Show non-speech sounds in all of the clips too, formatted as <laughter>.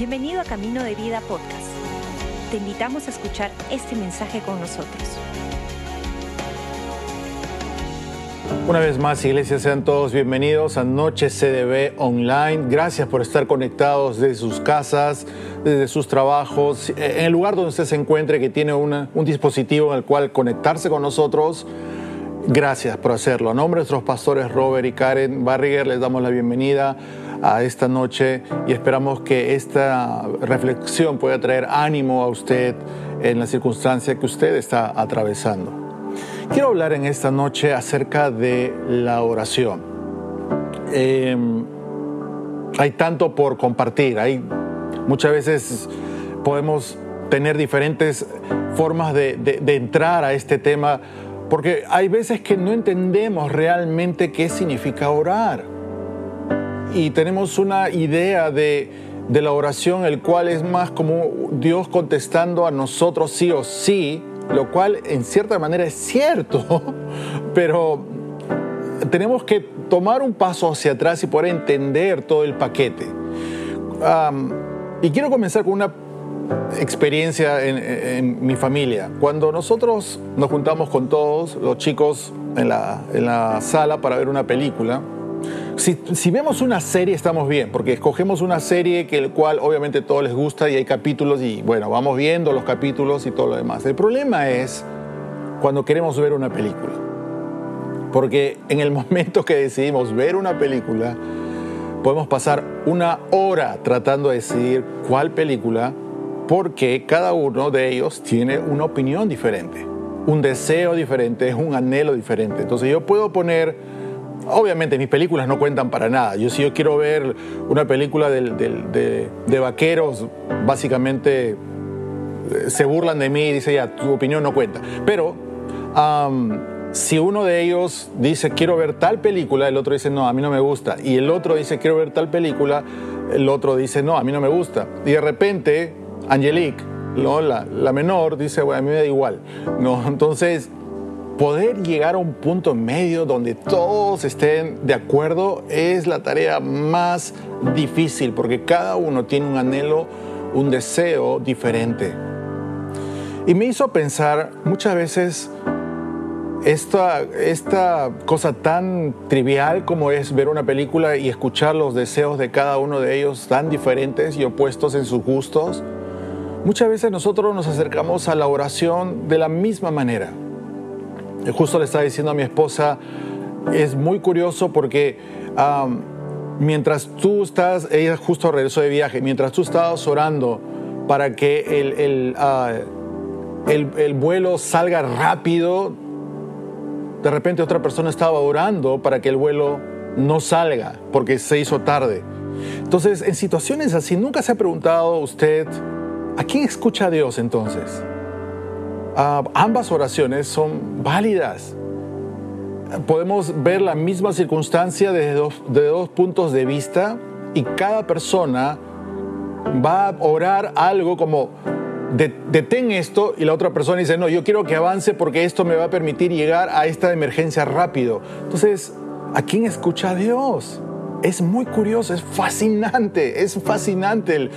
Bienvenido a Camino de Vida Podcast. Te invitamos a escuchar este mensaje con nosotros. Una vez más, iglesia, sean todos bienvenidos a Noche CDB Online. Gracias por estar conectados desde sus casas, desde sus trabajos, en el lugar donde usted se encuentre, que tiene un dispositivo en el cual conectarse con nosotros. Gracias por hacerlo. A nombre de nuestros pastores Robert y Karen Barriger, les damos la bienvenida a esta noche y esperamos que esta reflexión pueda traer ánimo a usted en la circunstancia que usted está atravesando. Quiero hablar en esta noche acerca de la oración. Em, hay tanto por compartir, hay muchas veces podemos tener diferentes formas de, de entrar a este tema porque hay veces que no entendemos realmente qué significa orar. Y tenemos una idea de, la oración, el cual es más como Dios contestando a nosotros sí o sí, lo cual en cierta manera es cierto, <laughs> pero tenemos que tomar un paso hacia atrás y poder entender todo el paquete. y quiero comenzar con una experiencia en, mi familia. Cuando nosotros nos juntamos con todos los chicos en la, en la sala para ver una película, si, vemos una serie estamos bien, porque escogemos una serie que el cual obviamente todos les gusta y hay capítulos y bueno, vamos viendo los capítulos y todo lo demás. El problema es cuando queremos ver una película. Porque en el <laughs> momento que decidimos ver una película, podemos pasar una hora tratando de decidir cuál película porque cada uno de ellos tiene una opinión diferente, un deseo diferente, un anhelo diferente. Entonces yo puedo poner, obviamente mis películas no cuentan para nada. Yo si yo quiero ver una película de, vaqueros, básicamente eh, se burlan de mí y dicen, ya, tu opinión no cuenta. Pero si uno de ellos dice, quiero ver tal película, el otro dice, no, a mí no me gusta. Y el otro dice, quiero ver tal película, el otro dice, no, a mí no me gusta. Y de repente Angelique, ¿no? la, menor, dice, bueno, a mí me da igual. ¿no? Entonces, poder llegar a un punto medio donde todos estén de acuerdo es la tarea más difícil, porque cada uno tiene un anhelo, un deseo diferente. Y me hizo pensar muchas veces esta, esta cosa tan trivial como es ver una película y escuchar los deseos de cada uno de ellos tan diferentes y opuestos en sus gustos Muchas veces nosotros nos acercamos a la oración de la misma manera. Justo le estaba diciendo a mi esposa, es muy curioso porque mientras tú estás, ella justo regresó de viaje, mientras tú estabas orando para que el, ah, el, el vuelo salga rápido, de repente otra persona estaba orando para que el vuelo no salga porque se hizo tarde. Entonces, en situaciones así, ¿nunca se ha preguntado usted, ¿A quién escucha Dios entonces? Ah, ambas oraciones son válidas. Podemos ver la misma circunstancia desde dos, de dos puntos de vista y cada persona va a orar algo como detén esto y la otra persona dice, no, yo quiero que avance porque esto me va a permitir llegar a esta emergencia rápido. Entonces, ¿a quién escucha Dios? es muy curioso, es fascinante, es fascinante el,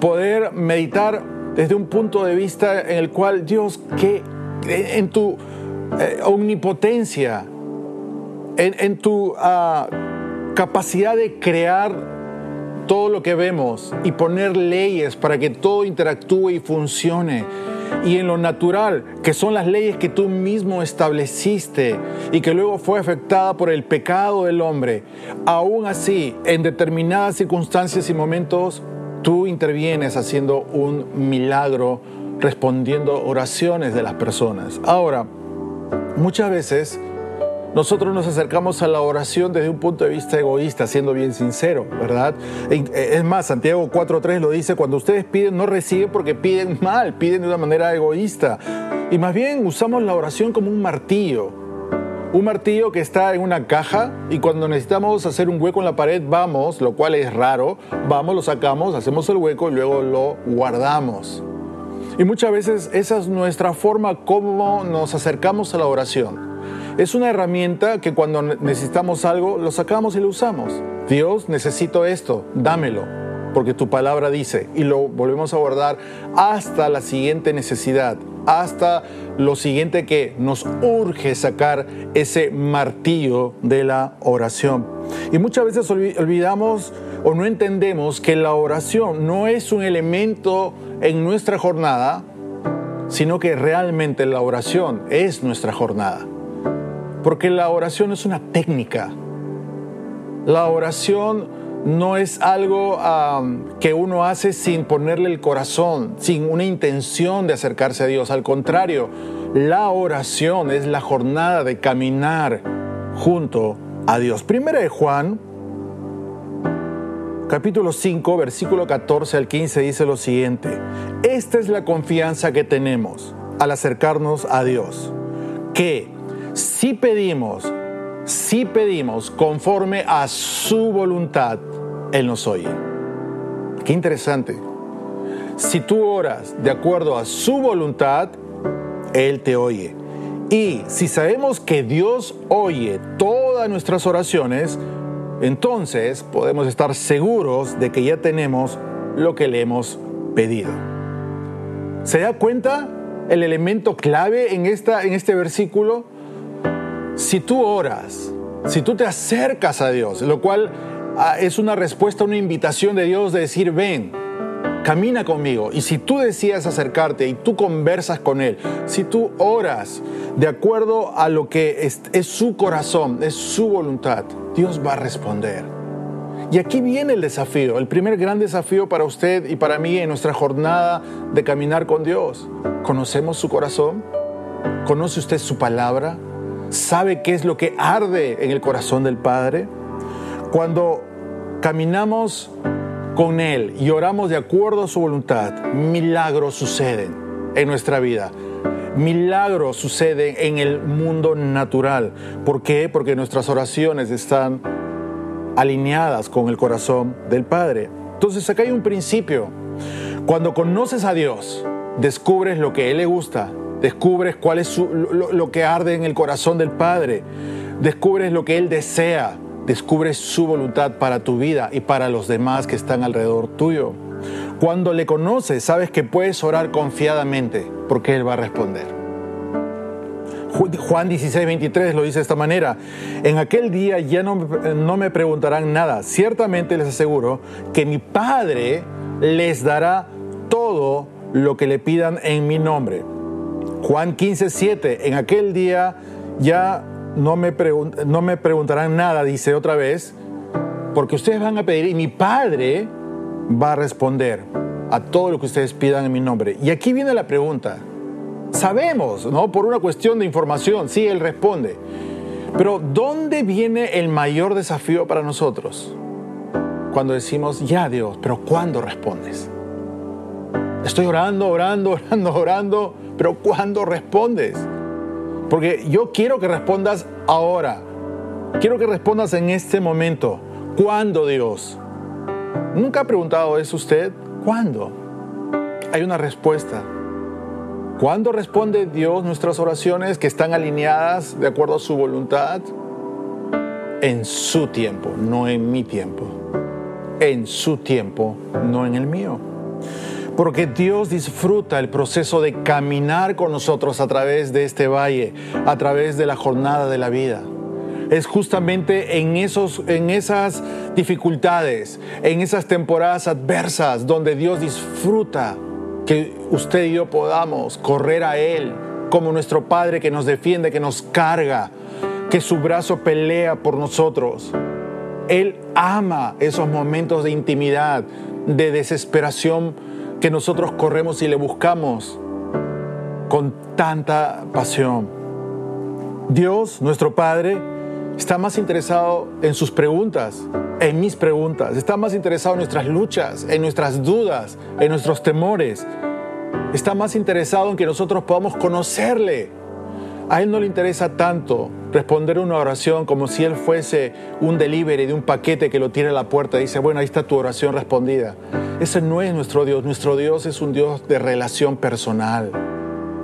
poder meditar desde un punto de vista en el cual Dios, que en tu eh, omnipotencia, en, tu ah, capacidad de crear todo lo que vemos y poner leyes para que todo interactúe y funcione, y en lo natural, que son las leyes que tú mismo estableciste y que luego fue afectada por el pecado del hombre, aún así, en determinadas circunstancias y momentos, tú intervienes haciendo un milagro, respondiendo oraciones de las personas. Ahora, muchas veces nosotros nos acercamos a la oración desde un punto de vista egoísta, siendo bien sincero, ¿verdad? Eh, es más, Santiago 4.3 lo dice, cuando ustedes piden no reciben porque piden mal, piden de una manera egoísta. Y más bien usamos la oración como un martillo. Un martillo que está en una caja y cuando necesitamos hacer un hueco en la pared vamos, lo cual es raro, vamos, lo sacamos, hacemos el hueco y luego lo guardamos. Y muchas veces esa es nuestra forma como nos acercamos a la oración. Es una herramienta que cuando necesitamos algo lo sacamos y lo usamos. Dios, necesito esto, dámelo. porque tu palabra dice, y lo volvemos a guardar hasta la siguiente necesidad, hasta lo siguiente que nos urge sacar ese martillo de la oración. Y muchas veces olvidamos o no entendemos que la oración no es un elemento en nuestra jornada, sino que realmente la oración es nuestra jornada. Porque la oración es una técnica. La oración no es algo que uno hace sin ponerle el corazón, sin una intención de acercarse a Dios. Al contrario, la oración es la jornada de caminar junto a Dios. Primera de Juan, capítulo 5, versículo 14 al 15 dice lo siguiente. Esta es la confianza que tenemos al acercarnos a Dios, que si pedimos si pedimos conforme a su voluntad, Él nos oye. Qué interesante. Si tú oras de acuerdo a su voluntad, Él te oye. Y si sabemos que Dios oye todas nuestras oraciones, entonces podemos estar seguros de que ya tenemos lo que le hemos pedido. ¿Se da cuenta el elemento clave en, esta, en este versículo? si tú oras, si tú te acercas a Dios, lo cual es una respuesta, una invitación de Dios de decir, ven, camina conmigo. Y si tú decides acercarte y tú conversas con Él, si tú oras de acuerdo a lo que es, es, su corazón, es su voluntad, Dios va a responder. Y aquí viene el desafío, el primer gran desafío para usted y para mí en nuestra jornada de caminar con Dios. ¿Conocemos su corazón? ¿Conoce usted su palabra? sabe qué es lo que arde en el corazón del Padre. Cuando caminamos con Él y oramos de acuerdo a su voluntad, milagros suceden en nuestra vida. Milagros suceden en el mundo natural. ¿Por qué? Porque nuestras oraciones están alineadas con el corazón del Padre. Entonces acá hay un principio. Cuando conoces a Dios, descubres lo que Él le gusta Descubres cuál es lo, que arde en el corazón del Padre. Descubres lo que Él desea. Descubres su voluntad para tu vida y para los demás que están alrededor tuyo. Cuando le conoces, sabes que puedes orar confiadamente porque Él va a responder. Juan 16, 23 lo dice de esta manera. En aquel día ya no, no me preguntarán nada. Ciertamente les aseguro que mi Padre les dará todo lo que le pidan en mi nombre. Juan 15, 7, en aquel día ya no me, no preguntarán nada, dice otra vez, porque ustedes van a pedir y mi Padre va a responder a todo lo que ustedes pidan en mi nombre. Y aquí viene la pregunta. Sabemos, ¿no? Por una cuestión de información, sí, Él responde. Pero ¿dónde viene el mayor desafío para nosotros? Cuando decimos, ya Dios, pero ¿cuándo respondes? Estoy orando, orando, orando, orando pero ¿cuándo respondes? Porque yo quiero que respondas ahora. Quiero que respondas en este momento. ¿Cuándo, Dios? ¿Nunca ha preguntado eso usted? ¿Cuándo? Hay una respuesta. ¿Cuándo responde Dios nuestras oraciones que están alineadas de acuerdo a su voluntad? En su tiempo, no en mi tiempo. En su tiempo, no en el mío porque Dios disfruta el proceso de caminar con nosotros a través de este valle, a través de la jornada de la vida. Es justamente en, esos, en esas dificultades, en esas temporadas adversas, donde Dios disfruta que usted y yo podamos correr a Él como nuestro Padre que nos defiende, que nos carga, que su brazo pelea por nosotros. Él ama esos momentos de intimidad, de desesperación que nosotros corremos y le buscamos con tanta pasión. Dios, nuestro Padre, está más interesado en sus preguntas, en mis preguntas, está más interesado en nuestras luchas, en nuestras dudas, en nuestros temores. Está más interesado en que nosotros podamos conocerle. A Él no le interesa tanto responder una oración como si Él fuese un delivery de un paquete que lo tiene a la puerta y dice, bueno, ahí está tu oración respondida. Ese no es nuestro Dios. Nuestro Dios es un Dios de relación personal.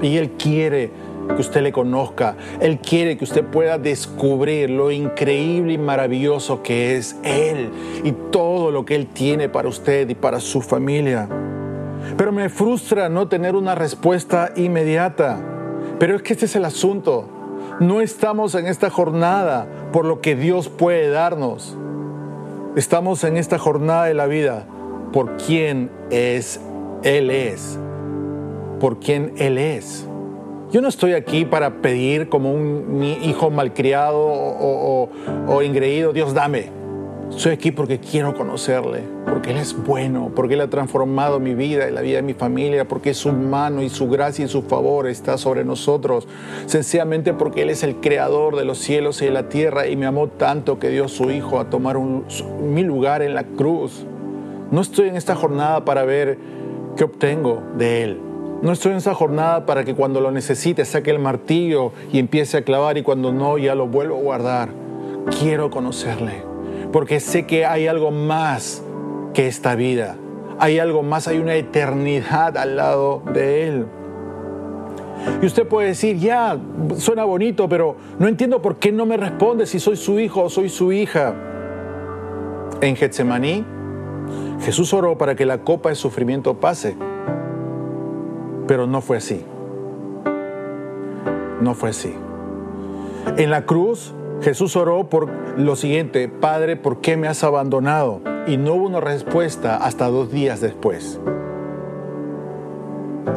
Y Él quiere que usted le conozca. Él quiere que usted pueda descubrir lo increíble y maravilloso que es Él y todo lo que Él tiene para usted y para su familia. Pero me frustra no tener una respuesta inmediata. Pero es que este es el asunto. No estamos en esta jornada por lo que Dios puede darnos. Estamos en esta jornada de la vida por quién es Él es. Por quién Él es. Yo no estoy aquí para pedir como un hijo malcriado o, o, engreído, Dios dame. Estoy aquí porque quiero conocerle, porque Él es bueno, porque Él ha transformado mi vida y la vida de mi familia, porque su mano y su gracia y su favor está sobre nosotros, sencillamente porque Él es el creador de los cielos y de la tierra y me amó tanto que dio su Hijo a tomar mi lugar en la cruz. No estoy en esta jornada para ver qué obtengo de Él. No estoy en esta jornada para que cuando lo necesite saque el martillo y empiece a clavar y cuando no ya lo vuelvo a guardar. Quiero conocerle porque sé que hay algo más que esta vida. Hay algo más, hay una eternidad al lado de Él. Y usted puede decir, ya, suena bonito, pero no entiendo por qué no me responde si soy su hijo o soy su hija. En Getsemaní, Jesús oró para que la copa de sufrimiento pase, pero no fue así. No fue así. En la cruz, Jesús oró por lo siguiente, Padre, ¿por qué me has abandonado? Y no hubo una respuesta hasta dos días después.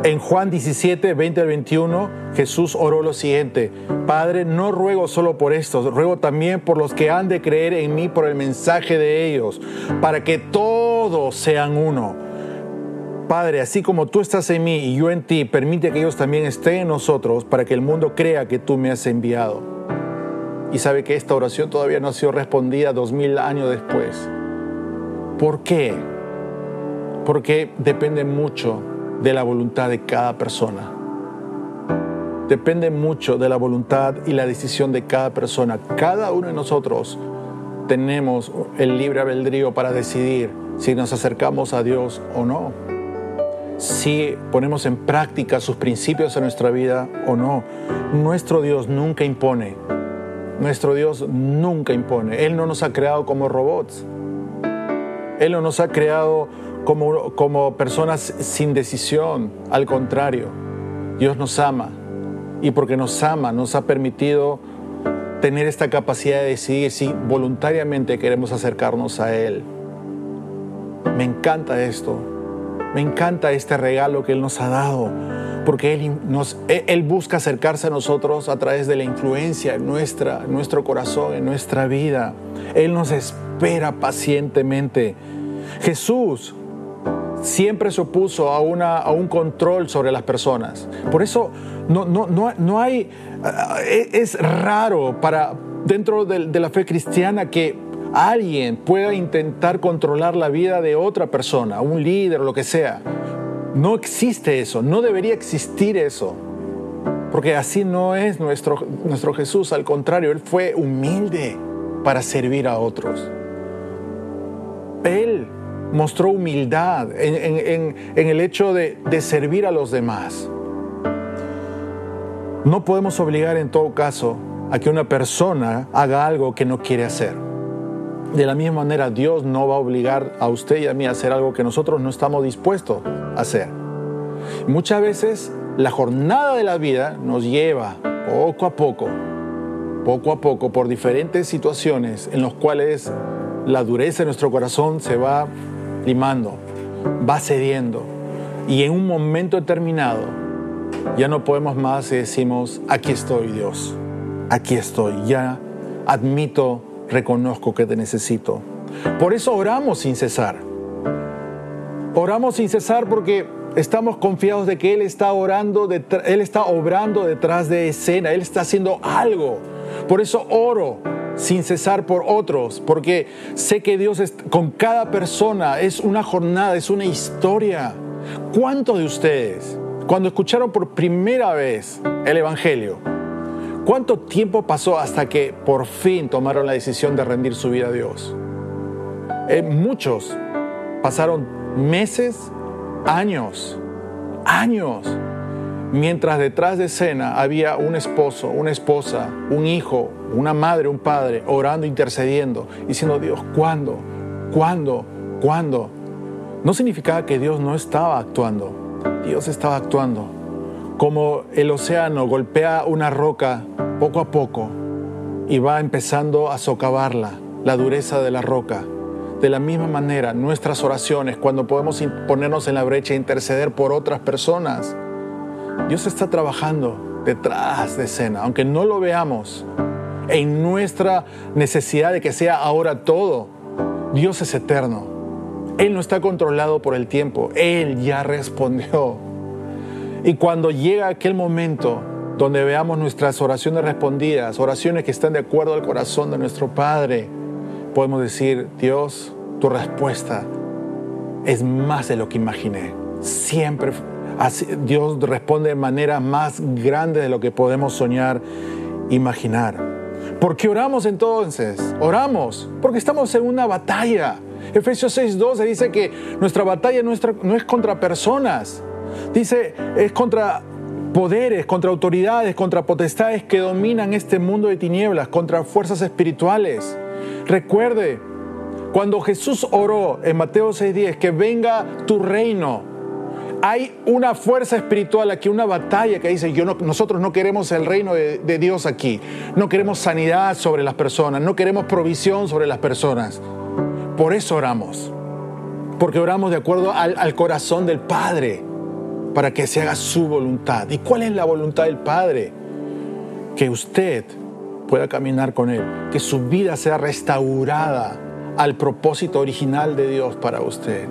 En Juan 17, 20 al 21, Jesús oró lo siguiente, Padre, no ruego solo por estos, ruego también por los que han de creer en mí por el mensaje de ellos, para que todos sean uno. Padre, así como tú estás en mí y yo en ti, permite que ellos también estén en nosotros, para que el mundo crea que tú me has enviado y sabe que esta oración todavía no ha sido respondida dos mil años después. ¿Por qué? Porque depende mucho de la voluntad de cada persona. Depende mucho de la voluntad y la decisión de cada persona. Cada uno de nosotros tenemos el libre albedrío para decidir si nos acercamos a Dios o no. Si ponemos en práctica sus principios en nuestra vida o no. Nuestro Dios nunca impone, nuestro Dios nunca impone. Él no nos ha creado como robots. Él no nos ha creado como, como personas sin decisión. Al contrario, Dios nos ama. Y porque nos ama, nos ha permitido tener esta capacidad de decidir si voluntariamente queremos acercarnos a Él. Me encanta esto. Me encanta este regalo que Él nos ha dado porque Él, nos, Él busca acercarse a nosotros a través de la influencia en, nuestra, nuestro corazón, en nuestra vida. Él nos espera pacientemente. Jesús siempre se opuso a, una, a un control sobre las personas. Por eso no, no, no, no hay, eh, es raro para dentro de, de la fe cristiana que alguien pueda intentar controlar la vida de otra persona, un líder lo que sea. No existe eso, no debería existir eso. Porque así no es nuestro, nuestro Jesús, al contrario, Él fue humilde para servir a otros. Él mostró humildad en, el hecho de, de servir a los demás. No podemos obligar en todo caso a que una persona haga algo que no quiere hacer. De la misma manera, Dios no va a obligar a usted y a mí a hacer algo que nosotros no estamos dispuestos a hacer. Muchas veces la jornada de la vida nos lleva poco a poco, poco a poco, por diferentes situaciones en las cuales la dureza de nuestro corazón se va limando, va cediendo. Y en un momento determinado ya no podemos más y decimos, aquí estoy Dios, aquí estoy, ya admito reconozco que te necesito. Por eso oramos sin cesar. Oramos sin cesar porque estamos confiados de que Él está orando, Él está obrando detrás de escena, Él está haciendo algo. Por eso oro sin cesar por otros, porque sé que Dios es, con cada persona es una jornada, es una historia. ¿Cuántos de ustedes, cuando escucharon por primera vez el Evangelio, ¿Cuánto tiempo pasó hasta que por fin tomaron la decisión de rendir su vida a Dios? Eh, muchos pasaron meses, años, años. mientras detrás de escena había un esposo, una esposa, un hijo, una madre, un padre, orando, intercediendo, diciendo, Dios, ¿cuándo? ¿Cuándo? ¿Cuándo? No significaba que Dios no estaba actuando, Dios estaba actuando. Como el océano golpea una roca poco a poco y va empezando a socavarla, la dureza de la roca. De la misma manera, nuestras oraciones, cuando podemos ponernos en la brecha e interceder por otras personas, Dios está trabajando detrás de escena, aunque no lo veamos, en nuestra necesidad de que sea ahora todo. Dios es eterno. Él no está controlado por el tiempo. Él ya respondió. Y cuando llega aquel momento donde veamos nuestras oraciones respondidas, oraciones que están de acuerdo al corazón de nuestro Padre, podemos decir, Dios, tu respuesta es más de lo que imaginé. Siempre Dios responde de manera más grande de lo que podemos soñar, imaginar. ¿Por qué oramos entonces? Oramos porque estamos en una batalla. Efesios 6:12 dice que nuestra batalla no es contra personas, dice es contra poderes, contra autoridades, contra potestades que dominan este mundo de tinieblas, contra fuerzas espirituales. Recuerde, cuando Jesús oró en Mateo 6:10, que venga tu reino, hay una fuerza espiritual aquí, una batalla que dice, yo nosotros no queremos el reino de, Dios aquí, no queremos sanidad sobre las personas, no queremos provisión sobre las personas. Por eso oramos, porque oramos de acuerdo al, al corazón del Padre, para que se haga su voluntad. ¿Y cuál es la voluntad del Padre? Que usted pueda caminar con Él, que su vida sea restaurada al propósito original de Dios para usted.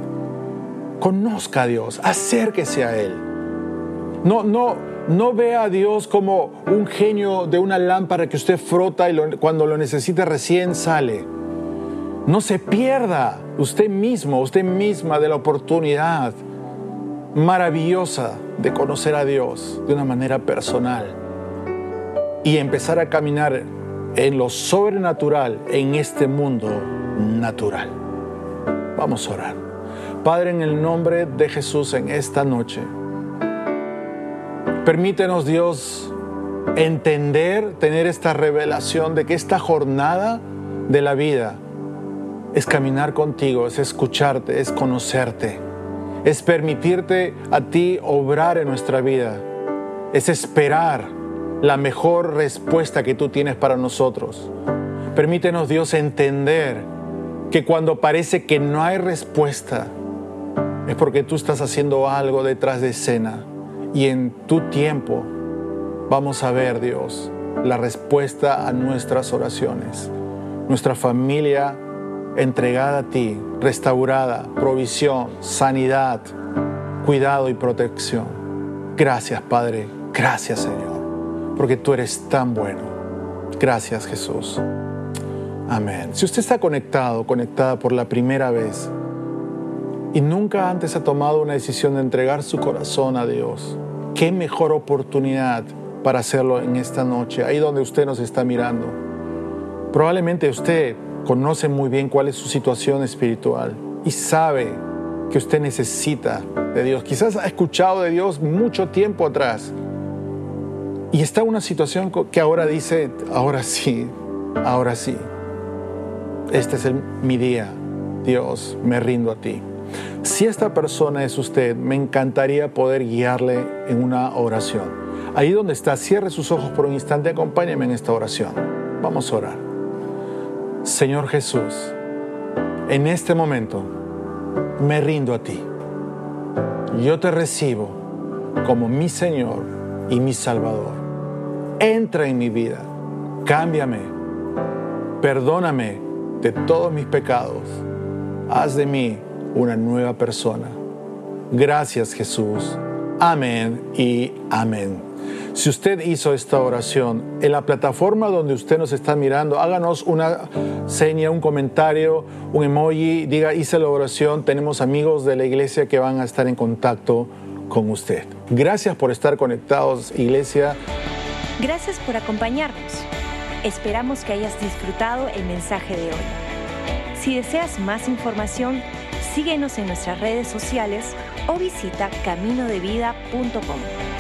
Conozca a Dios, acérquese a Él. No, no, no vea a Dios como un genio de una lámpara que usted frota y cuando lo necesite recién sale. No se pierda usted mismo, usted misma de la oportunidad maravillosa de conocer a Dios de una manera personal y empezar a caminar en lo sobrenatural en este mundo natural. Vamos a orar. Padre, en el nombre de Jesús en esta noche, permítenos Dios entender, tener esta revelación de que esta jornada de la vida es caminar contigo, es escucharte, es conocerte, es permitirte a ti obrar en nuestra vida, es esperar la mejor respuesta que tú tienes para nosotros. Permítenos Dios entender que cuando parece que no hay respuesta, es porque tú estás haciendo algo detrás de escena y en tu tiempo vamos a ver, Dios, la respuesta a nuestras oraciones. Nuestra familia entregada a ti, restaurada, provisión, sanidad, cuidado y protección. Gracias, Padre. Gracias, Señor, porque tú eres tan bueno. Gracias, Jesús. Amén. Si usted está conectado, conectada por la primera vez, y nunca antes ha tomado una decisión de entregar su corazón a Dios, qué mejor oportunidad para hacerlo en esta noche, ahí donde usted nos está mirando. Probablemente usted conoce muy bien cuál es su situación espiritual y sabe que usted necesita de Dios. Quizás ha escuchado de Dios mucho tiempo atrás y está en una situación que ahora dice, ahora sí, ahora sí. Este es mi día. Dios, me rindo a ti. Si esta persona es usted, me encantaría poder guiarle en una oración. Ahí donde está, cierre sus ojos por un instante, acompáñeme en esta oración. Vamos a orar. Señor Jesús, en este momento me rindo a ti. Yo te recibo como mi Señor y mi Salvador. Entra en mi vida, cámbiame, perdóname de todos mis pecados. Haz de mí una nueva persona. Gracias Jesús. Amén y amén. Si usted hizo esta oración en la plataforma donde usted nos está mirando, háganos una seña, un comentario, un emoji, diga hice la oración. Tenemos amigos de la iglesia que van a estar en contacto con usted. Gracias por estar conectados, iglesia. Gracias por acompañarnos. Esperamos que hayas disfrutado el mensaje de hoy. Si deseas más información, Síguenos en nuestras redes sociales o visita caminodevida.com.